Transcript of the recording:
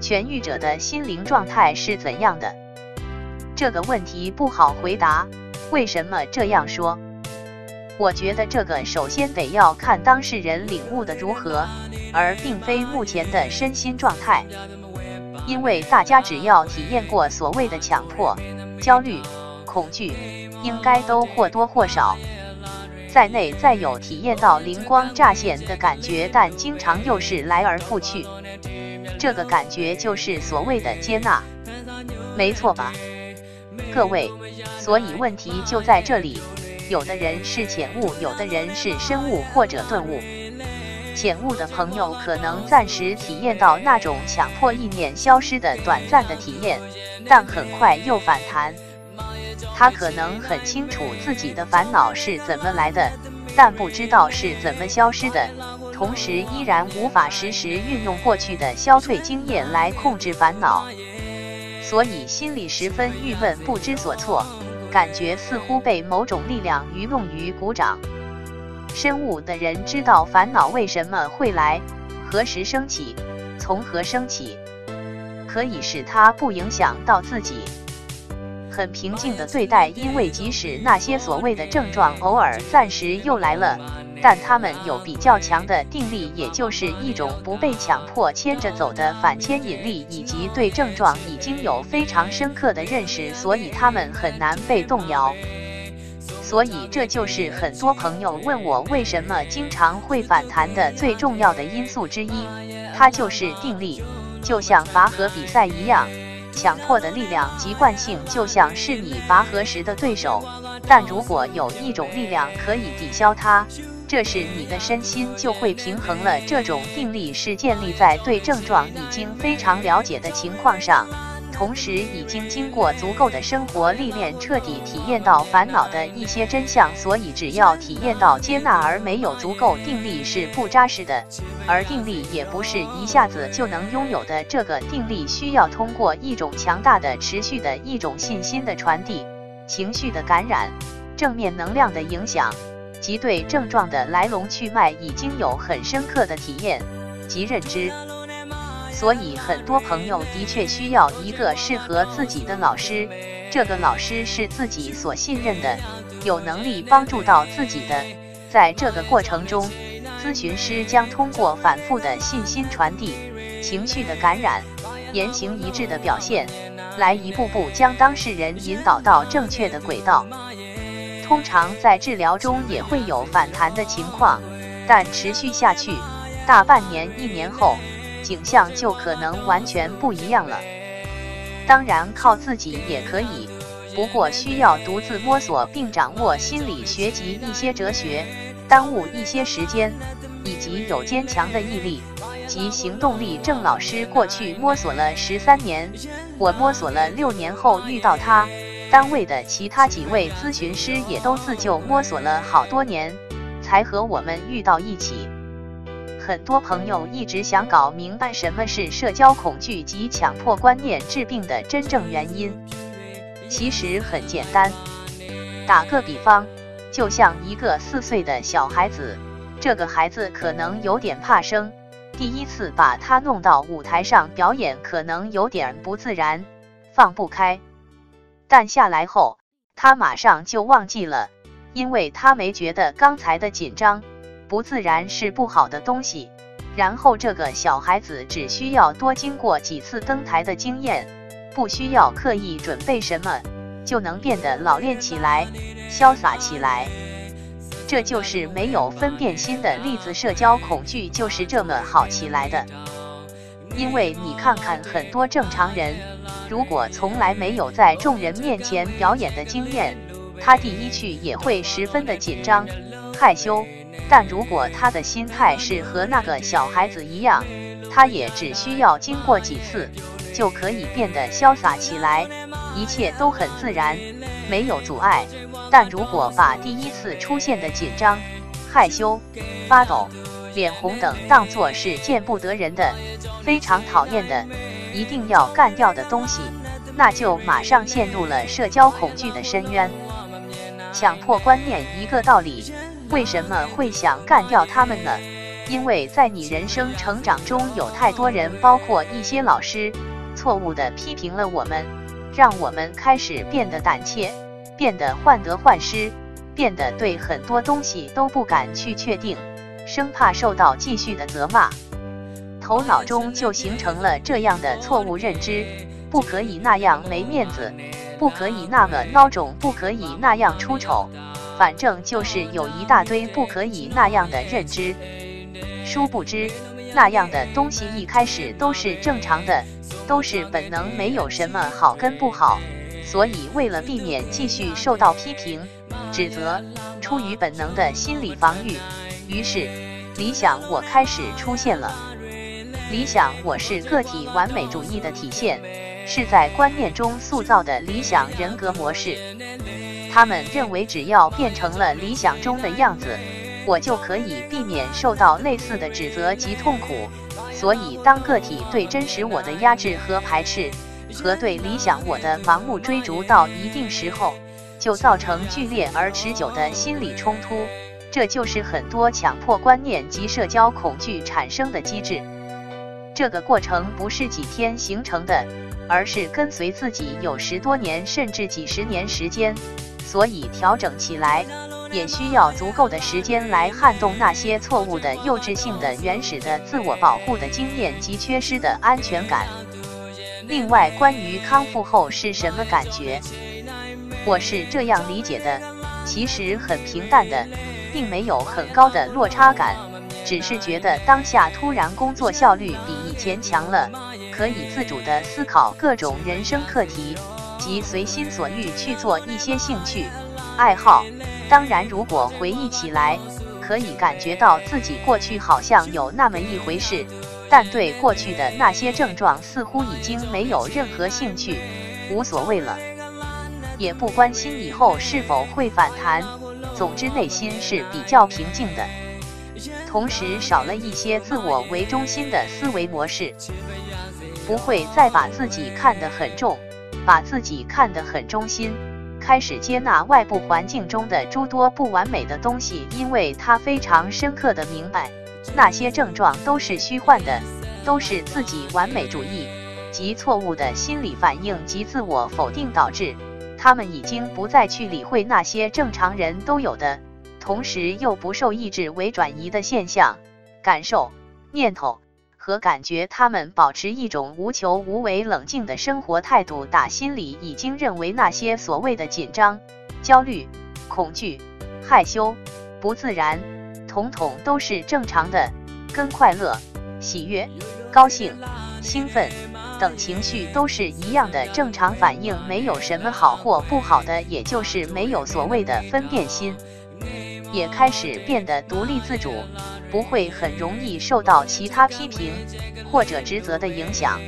痊愈者的心灵状态是怎样的？这个问题不好回答。为什么这样说？我觉得这个首先得要看当事人领悟的如何，而并非目前的身心状态。因为大家只要体验过所谓的强迫、焦虑、恐惧，应该都或多或少在内在有体验到灵光乍现的感觉，但经常又是来而复去。这个感觉就是所谓的接纳，没错吧？各位，所以问题就在这里。有的人是浅悟，有的人是深悟或者顿悟。浅悟的朋友可能暂时体验到那种强迫意念消失的短暂的体验，但很快又反弹。他可能很清楚自己的烦恼是怎么来的，但不知道是怎么消失的，同时依然无法实时运用过去的消退经验来控制烦恼，所以心里十分郁闷，不知所措。感觉似乎被某种力量愚弄于股掌。深悟的人知道烦恼为什么会来，何时升起，从何升起，可以使它不影响到自己，很平静的对待。因为即使那些所谓的症状偶尔暂时又来了。但他们有比较强的定力，也就是一种不被强迫牵着走的反牵引力，以及对症状已经有非常深刻的认识，所以他们很难被动摇。所以这就是很多朋友问我为什么经常会反弹的最重要的因素之一，它就是定力。就像拔河比赛一样，强迫的力量及惯性就像是你拔河时的对手，但如果有一种力量可以抵消它。这时，你的身心就会平衡了。这种定力是建立在对症状已经非常了解的情况上，同时已经经过足够的生活历练，彻底体验到烦恼的一些真相。所以，只要体验到接纳而没有足够定力是不扎实的，而定力也不是一下子就能拥有的。这个定力需要通过一种强大的、持续的一种信心的传递、情绪的感染、正面能量的影响。及对症状的来龙去脉已经有很深刻的体验及认知，所以很多朋友的确需要一个适合自己的老师，这个老师是自己所信任的，有能力帮助到自己的。在这个过程中，咨询师将通过反复的信心传递、情绪的感染、言行一致的表现，来一步步将当事人引导到正确的轨道。通常在治疗中也会有反弹的情况，但持续下去大半年、一年后，景象就可能完全不一样了。当然，靠自己也可以，不过需要独自摸索并掌握心理学及一些哲学，耽误一些时间，以及有坚强的毅力及行动力。郑老师过去摸索了十三年，我摸索了六年后遇到他。单位的其他几位咨询师也都自救摸索了好多年，才和我们遇到一起。很多朋友一直想搞明白什么是社交恐惧及强迫观念治病的真正原因。其实很简单，打个比方，就像一个四岁的小孩子，这个孩子可能有点怕生，第一次把他弄到舞台上表演，可能有点不自然，放不开。但下来后，他马上就忘记了，因为他没觉得刚才的紧张、不自然是不好的东西。然后这个小孩子只需要多经过几次登台的经验，不需要刻意准备什么，就能变得老练起来、潇洒起来。这就是没有分辨心的例子，社交恐惧就是这么好起来的。因为你看看很多正常人。如果从来没有在众人面前表演的经验，他第一句也会十分的紧张、害羞。但如果他的心态是和那个小孩子一样，他也只需要经过几次，就可以变得潇洒起来，一切都很自然，没有阻碍。但如果把第一次出现的紧张、害羞、发抖、脸红等当作是见不得人的、非常讨厌的，一定要干掉的东西，那就马上陷入了社交恐惧的深渊。强迫观念一个道理，为什么会想干掉他们呢？因为在你人生成长中，有太多人，包括一些老师，错误的批评了我们，让我们开始变得胆怯，变得患得患失，变得对很多东西都不敢去确定，生怕受到继续的责骂，头脑中就形成了这样的错误认知：不可以那样没面子，不可以那么孬种，不可以那样出丑，反正就是有一大堆不可以那样的认知。殊不知，那样的东西一开始都是正常的，都是本能，没有什么好跟不好。所以，为了避免继续受到批评、指责，出于本能的心理防御，于是理想我开始出现了。理想我是个体完美主义的体现，是在观念中塑造的理想人格模式。他们认为，只要变成了理想中的样子。我就可以避免受到类似的指责及痛苦，所以当个体对真实我的压制和排斥，和对理想我的盲目追逐到一定时候，就造成剧烈而持久的心理冲突。这就是很多强迫观念及社交恐惧产生的机制。这个过程不是几天形成的，而是跟随自己有十多年甚至几十年时间，所以调整起来。也需要足够的时间来撼动那些错误的、幼稚性的、原始的自我保护的经验及缺失的安全感。另外，关于康复后是什么感觉，我是这样理解的：其实很平淡的，并没有很高的落差感，只是觉得当下突然工作效率比以前强了，可以自主的思考各种人生课题，及随心所欲去做一些兴趣爱好。当然，如果回忆起来，可以感觉到自己过去好像有那么一回事，但对过去的那些症状似乎已经没有任何兴趣，无所谓了，也不关心以后是否会反弹。总之，内心是比较平静的，同时少了一些自我为中心的思维模式，不会再把自己看得很重，把自己看得很中心。开始接纳外部环境中的诸多不完美的东西，因为他非常深刻的明白，那些症状都是虚幻的，都是自己完美主义及错误的心理反应及自我否定导致。他们已经不再去理会那些正常人都有的，同时又不受意志为转移的现象、感受、念头。和感觉，他们保持一种无求无为、冷静的生活态度，打心里已经认为那些所谓的紧张、焦虑、恐惧、害羞、不自然，统统都是正常的，跟快乐、喜悦、高兴、兴奋等情绪都是一样的正常反应，没有什么好或不好的，也就是没有所谓的分辨心。也开始变得独立自主，不会很容易受到其他批评或者职责的影响。